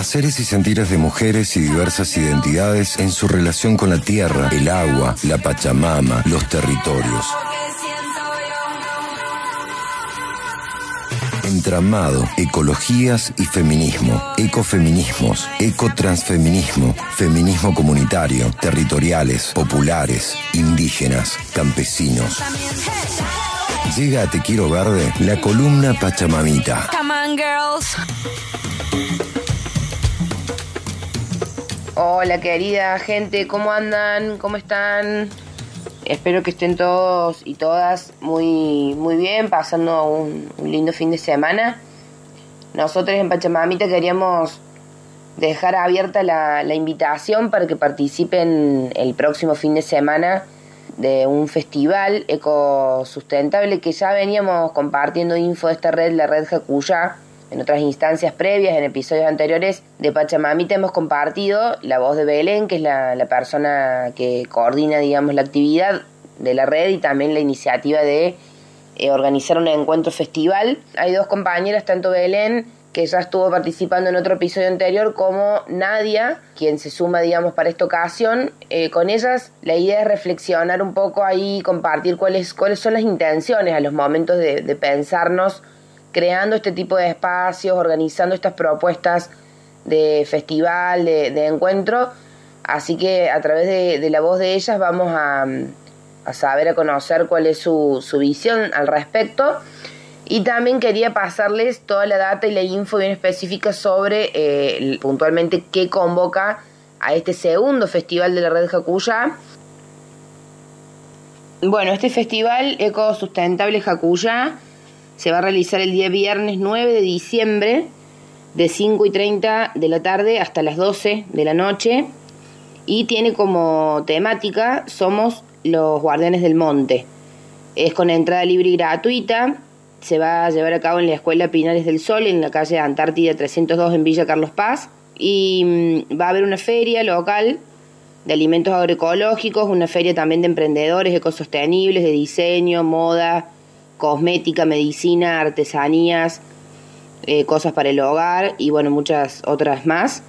haceres y sentires de mujeres y diversas identidades en su relación con la tierra, el agua, la Pachamama, los territorios. Entramado, ecologías y feminismo, ecofeminismos, ecotransfeminismo, feminismo comunitario, territoriales, populares, indígenas, campesinos. Llega a Te Quiero Verde la columna Pachamamita. Come on, girls. Hola querida gente, ¿cómo andan? ¿Cómo están? Espero que estén todos y todas muy, muy bien, pasando un, lindo fin de semana. Nosotros en Pachamamita queríamos dejar abierta la, la invitación para que participen el próximo fin de semana de un festival ecosustentable que ya veníamos compartiendo info de esta red, la red Jacuya, en otras instancias previas, en episodios anteriores de Pachamamita hemos compartido la voz de Belén, que es la, persona que coordina, digamos, la actividad de la red y también la iniciativa de eh, organizar un encuentro festival. Hay dos compañeras, tanto Belén, que ya estuvo participando en otro episodio anterior, como Nadia, quien se suma, digamos, para esta ocasión. Eh, con ellas la idea es reflexionar un poco ahí, compartir cuáles, cuáles son las intenciones a los momentos de, de pensarnos creando este tipo de espacios, organizando estas propuestas de festival, de, encuentro. Así que a través de, la voz de ellas vamos a, a saber, a conocer cuál es su, su visión al respecto. Y también quería pasarles toda la data y la info bien específica sobre eh, puntualmente qué convoca a este segundo festival de la red Jacuya. Bueno, este festival ecosustentable Jacuya se va a realizar el día viernes 9 de diciembre de 5 y 30 de la tarde hasta las 12 de la noche y tiene como temática Somos los Guardianes del Monte. Es con entrada libre y gratuita, se va a llevar a cabo en la Escuela Pinares del Sol, en la calle Antártida 302 en Villa Carlos Paz. Y va a haber una feria local de alimentos agroecológicos, una feria también de emprendedores ecosostenibles, de diseño, moda, cosmética, medicina, artesanías, eh, cosas para el hogar y bueno, muchas otras más.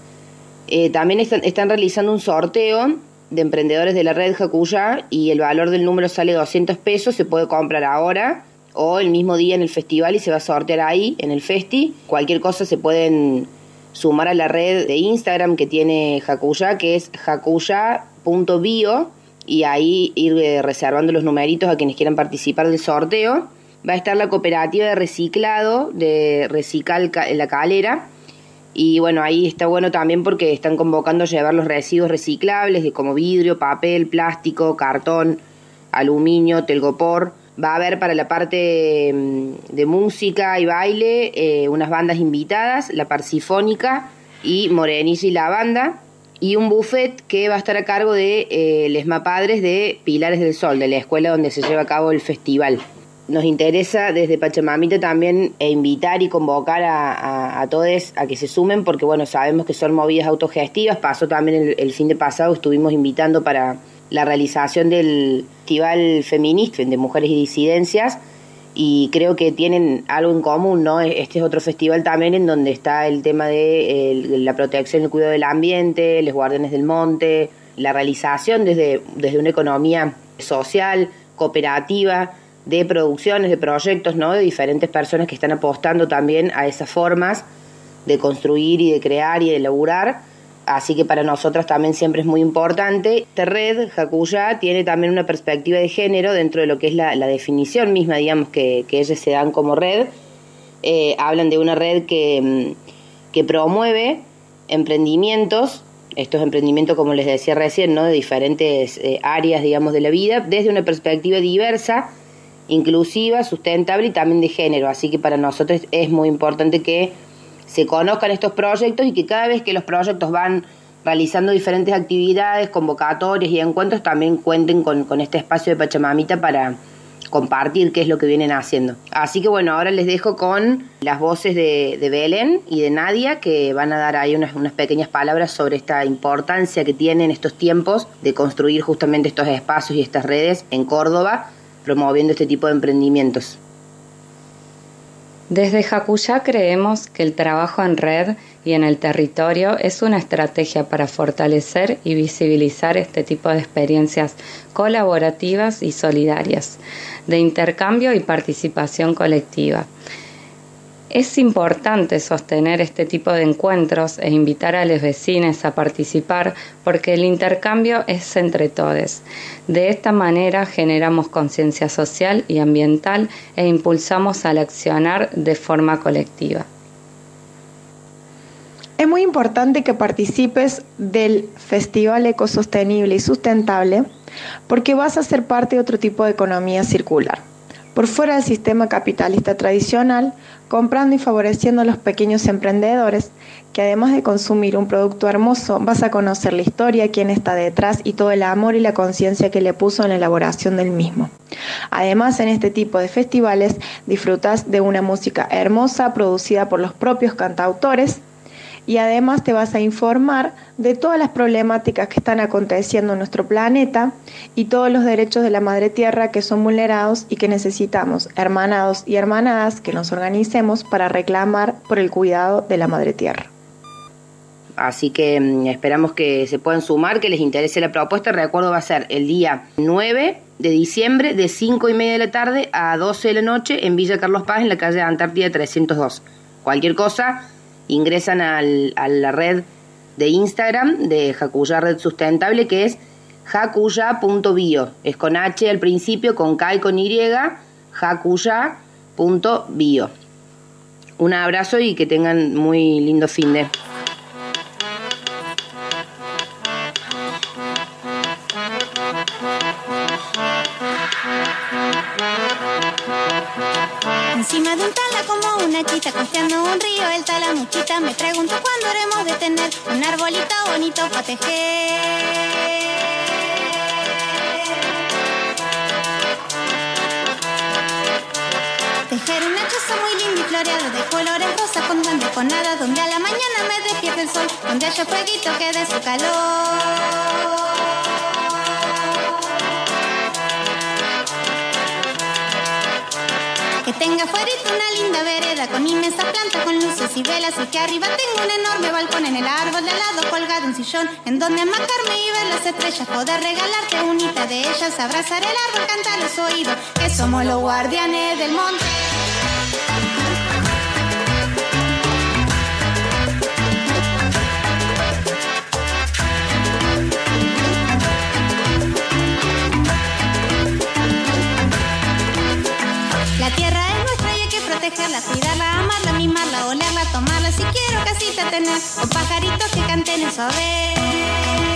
Eh, también están, están, realizando un sorteo de emprendedores de la red Jacuya y el valor del número sale 200 pesos, se puede comprar ahora o el mismo día en el festival y se va a sortear ahí en el festi. Cualquier cosa se pueden sumar a la red de Instagram que tiene Jacuya, que es jacuya.bio y ahí ir eh, reservando los numeritos a quienes quieran participar del sorteo. Va a estar la cooperativa de reciclado de Recical La Calera. Y bueno, ahí está bueno también porque están convocando a llevar los residuos reciclables de como vidrio, papel, plástico, cartón, aluminio, telgopor Va a haber para la parte mm, de música y baile eh, unas bandas invitadas, la Parsifónica y Morenilla y la banda, y un buffet que va a estar a cargo de eh, les padres de Pilares del Sol, de la escuela donde se lleva a cabo el festival. Nos interesa desde Pachamamita también e invitar y convocar a, a, a, todos a que se sumen porque bueno, sabemos que son movidas autogestivas. Pasó también el, fin de pasado, estuvimos invitando para la realización del festival feminista de mujeres y disidencias y creo que tienen algo en común, ¿no? Este es otro festival también en donde está el tema de la protección y el cuidado del ambiente, los guardianes del monte, la realización desde, desde una economía social, cooperativa, de producciones, de proyectos, ¿no? De diferentes personas que están apostando también a esas formas de construir y de crear y de elaborar Así que para nosotras también siempre es muy importante. Esta red, Jacuya, tiene también una perspectiva de género dentro de lo que es la, la definición misma, digamos, que, que, ellos se dan como red. Eh, hablan de una red que, que promueve emprendimientos, estos emprendimientos, como les decía recién, ¿no? de diferentes eh, áreas, digamos, de la vida, desde una perspectiva diversa, inclusiva, sustentable y también de género. Así que para nosotros es muy importante que se conozcan estos proyectos y que cada vez que los proyectos van realizando diferentes actividades, convocatorias y encuentros, también cuenten con, con este espacio de Pachamamita para compartir qué es lo que vienen haciendo. Así que bueno, ahora les dejo con las voces de, de Belén y de Nadia que van a dar ahí unas, unas pequeñas palabras sobre esta importancia que tienen estos tiempos de construir justamente estos espacios y estas redes en Córdoba, promoviendo este tipo de emprendimientos. Desde Jacuya creemos que el trabajo en red y en el territorio es una estrategia para fortalecer y visibilizar este tipo de experiencias colaborativas y solidarias, de intercambio y participación colectiva. Es importante sostener este tipo de encuentros e invitar a los vecinos a participar porque el intercambio es entre todos. De esta manera generamos conciencia social y ambiental e impulsamos al accionar de forma colectiva. Es muy importante que participes del Festival Ecosostenible y Sustentable porque vas a ser parte de otro tipo de economía circular por fuera del sistema capitalista tradicional, comprando y favoreciendo a los pequeños emprendedores, que además de consumir un producto hermoso, vas a conocer la historia, quién está detrás y todo el amor y la conciencia que le puso en la elaboración del mismo. Además, en este tipo de festivales disfrutas de una música hermosa producida por los propios cantautores, y además te vas a informar de todas las problemáticas que están aconteciendo en nuestro planeta y todos los derechos de la madre tierra que son vulnerados y que necesitamos, hermanados y hermanadas, que nos organicemos para reclamar por el cuidado de la madre tierra. Así que mm, esperamos que se puedan sumar, que les interese la propuesta. Recuerdo, va a ser el día 9 de diciembre de 5 y media de la tarde a 12 de la noche en Villa Carlos Paz, en la calle Antártida 302. Cualquier cosa, ingresan al, a la red de Instagram de Jacuya Red Sustentable que es jacuya.bio. Es con H al principio, con K y con Y, jacuya.bio. Un abrazo y que tengan muy lindo fin de. Encima de un tala como una chita, costeando un río, el tala muchita. Me pregunto cuándo haremos de tener un arbolito bonito para tejer. Tejer una choza muy linda y floreada de colores rosa con duende con donde a la mañana me despierte el sol, donde haya fueguito que dé su calor. Que tenga fuera una linda vereda con inmensa planta con luces y velas y que arriba tengo un enorme balcón en el árbol de al lado colgado un sillón en donde amacarme y ver las estrellas poder regalarte unita de ellas abrazar el árbol cantar los oídos que somos los guardianes del monte manejarla, cuidarla, amarla, mimarla, olerla, tomarla. Si quiero casita tener, o pajaritos que canten en suave.